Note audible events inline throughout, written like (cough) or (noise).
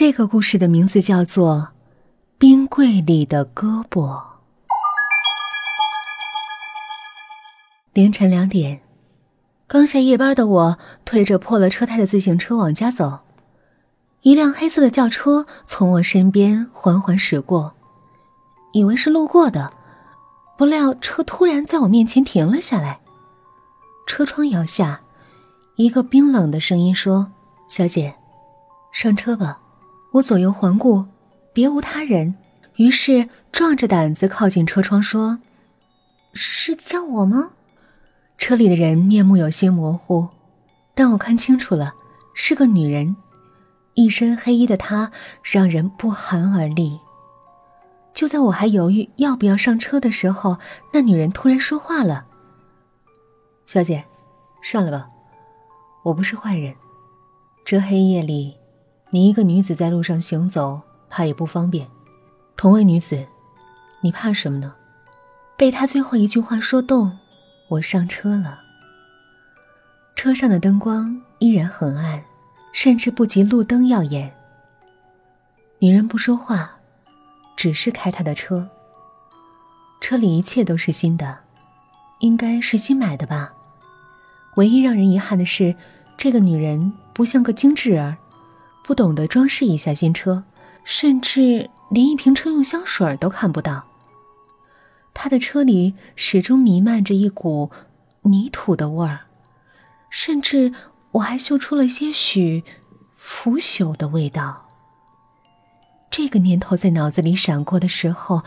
这个故事的名字叫做《冰柜里的胳膊》。凌晨两点，刚下夜班的我推着破了车胎的自行车往家走，一辆黑色的轿车从我身边缓缓驶过，以为是路过的，不料车突然在我面前停了下来。车窗摇下，一个冰冷的声音说：“小姐，上车吧。”我左右环顾，别无他人，于是壮着胆子靠近车窗说：“是叫我吗？”车里的人面目有些模糊，但我看清楚了，是个女人，一身黑衣的她让人不寒而栗。就在我还犹豫要不要上车的时候，那女人突然说话了：“小姐，上来吧，我不是坏人，这黑夜里。”你一个女子在路上行走，怕也不方便。同为女子，你怕什么呢？被他最后一句话说动，我上车了。车上的灯光依然很暗，甚至不及路灯耀眼。女人不说话，只是开她的车。车里一切都是新的，应该是新买的吧。唯一让人遗憾的是，这个女人不像个精致儿。不懂得装饰一下新车，甚至连一瓶车用香水都看不到。他的车里始终弥漫着一股泥土的味儿，甚至我还嗅出了些许腐朽的味道。这个念头在脑子里闪过的时候，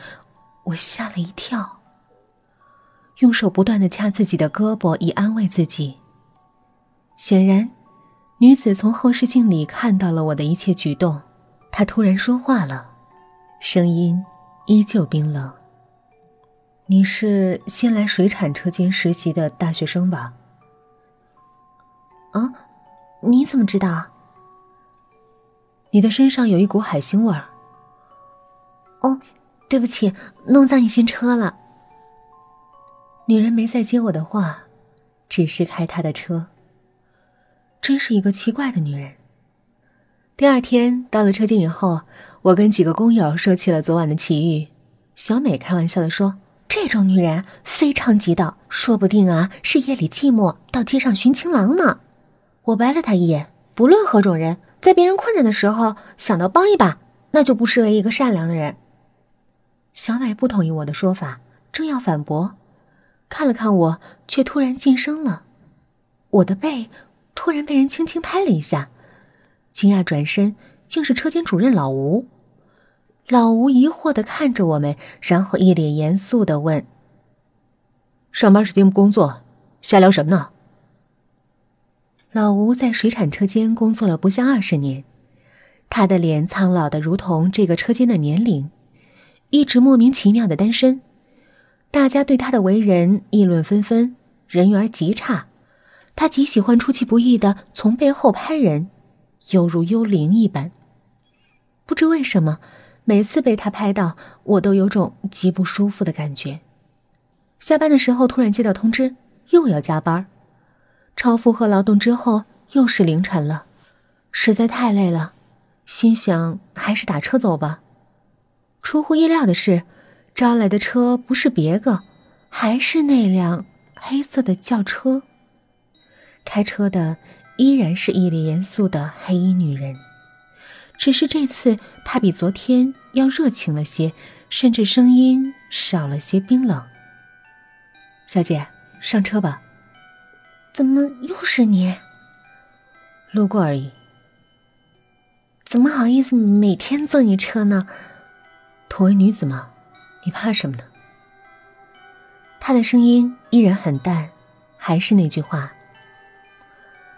我吓了一跳，用手不断的掐自己的胳膊以安慰自己。显然。女子从后视镜里看到了我的一切举动，她突然说话了，声音依旧冰冷。你是新来水产车间实习的大学生吧？啊，你怎么知道？你的身上有一股海腥味儿。哦，对不起，弄脏你新车了。女人没再接我的话，只是开她的车。真是一个奇怪的女人。第二天到了车间以后，我跟几个工友说起了昨晚的奇遇。小美开玩笑的说：“这种女人非常急躁，说不定啊是夜里寂寞到街上寻情郎呢。”我白了她一眼。不论何种人，在别人困难的时候想到帮一把，那就不失为一个善良的人。小美不同意我的说法，正要反驳，看了看我，却突然噤声了。我的背。突然被人轻轻拍了一下，惊讶转身，竟是车间主任老吴。老吴疑惑的看着我们，然后一脸严肃的问：“上班时间不工作，瞎聊什么呢？”老吴在水产车间工作了不下二十年，他的脸苍老的如同这个车间的年龄，一直莫名其妙的单身，大家对他的为人议论纷纷，人缘极差。他极喜欢出其不意的从背后拍人，犹如幽灵一般。不知为什么，每次被他拍到，我都有种极不舒服的感觉。下班的时候突然接到通知，又要加班，超负荷劳动之后又是凌晨了，实在太累了，心想还是打车走吧。出乎意料的是，招来的车不是别个，还是那辆黑色的轿车。开车的依然是一脸严肃的黑衣女人，只是这次她比昨天要热情了些，甚至声音少了些冰冷。小姐，上车吧。怎么又是你？路过而已。怎么好意思每天坐你车呢？同为女子嘛，你怕什么呢？她的声音依然很淡，还是那句话。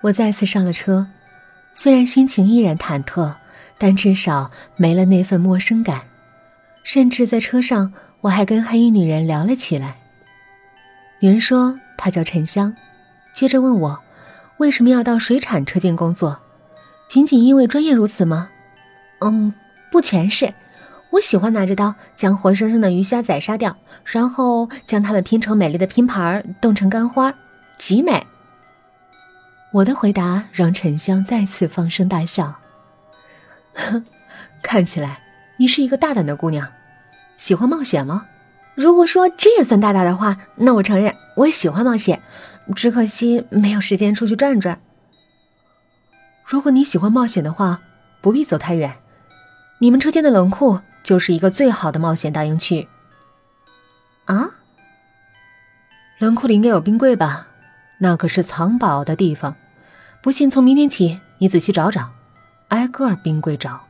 我再次上了车，虽然心情依然忐忑，但至少没了那份陌生感。甚至在车上，我还跟黑衣女人聊了起来。女人说她叫沉香，接着问我为什么要到水产车间工作，仅仅因为专业如此吗？嗯，不全是。我喜欢拿着刀将活生生的鱼虾宰杀掉，然后将它们拼成美丽的拼盘，冻成干花，极美。我的回答让沉香再次放声大笑。(laughs) 看起来你是一个大胆的姑娘，喜欢冒险吗？如果说这也算大胆的话，那我承认我喜欢冒险，只可惜没有时间出去转转。如果你喜欢冒险的话，不必走太远，你们车间的冷库就是一个最好的冒险大营区。啊，冷库里应该有冰柜吧？那可是藏宝的地方。不信，从明天起你仔细找找，挨个冰柜找。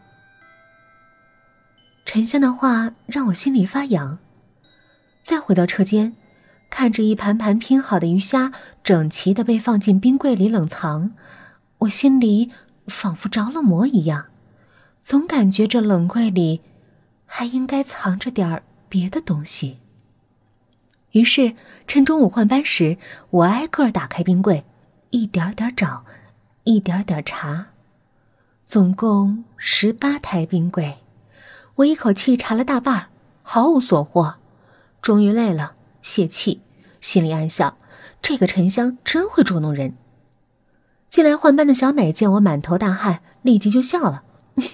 沉香的话让我心里发痒。再回到车间，看着一盘盘拼好的鱼虾整齐的被放进冰柜里冷藏，我心里仿佛着了魔一样，总感觉这冷柜里还应该藏着点别的东西。于是，趁中午换班时，我挨个打开冰柜，一点点找，一点点查，总共十八台冰柜，我一口气查了大半，毫无所获。终于累了，泄气，心里暗笑：这个沉香真会捉弄人。进来换班的小美见我满头大汗，立即就笑了：“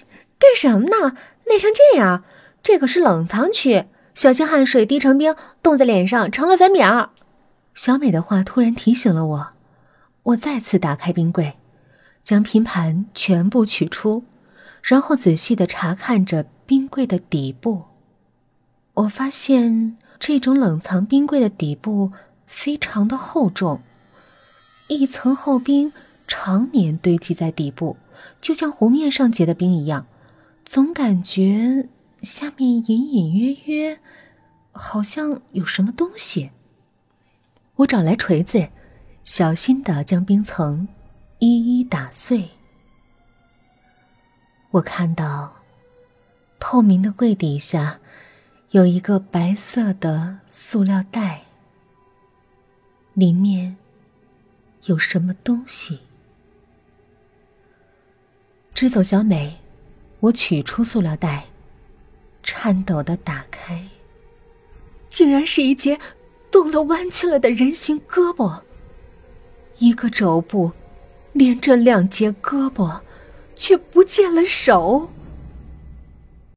(laughs) 干什么呢？累成这样？这可是冷藏区，小心汗水滴成冰，冻在脸上成了粉饼。”小美的话突然提醒了我，我再次打开冰柜，将拼盘全部取出，然后仔细的查看着冰柜的底部。我发现。这种冷藏冰柜的底部非常的厚重，一层厚冰常年堆积在底部，就像湖面上结的冰一样，总感觉下面隐隐约约好像有什么东西。我找来锤子，小心的将冰层一一打碎。我看到透明的柜底下。有一个白色的塑料袋，里面有什么东西？支走小美，我取出塑料袋，颤抖的打开，竟然是一截动了弯曲了的人形胳膊。一个肘部连着两截胳膊，却不见了手。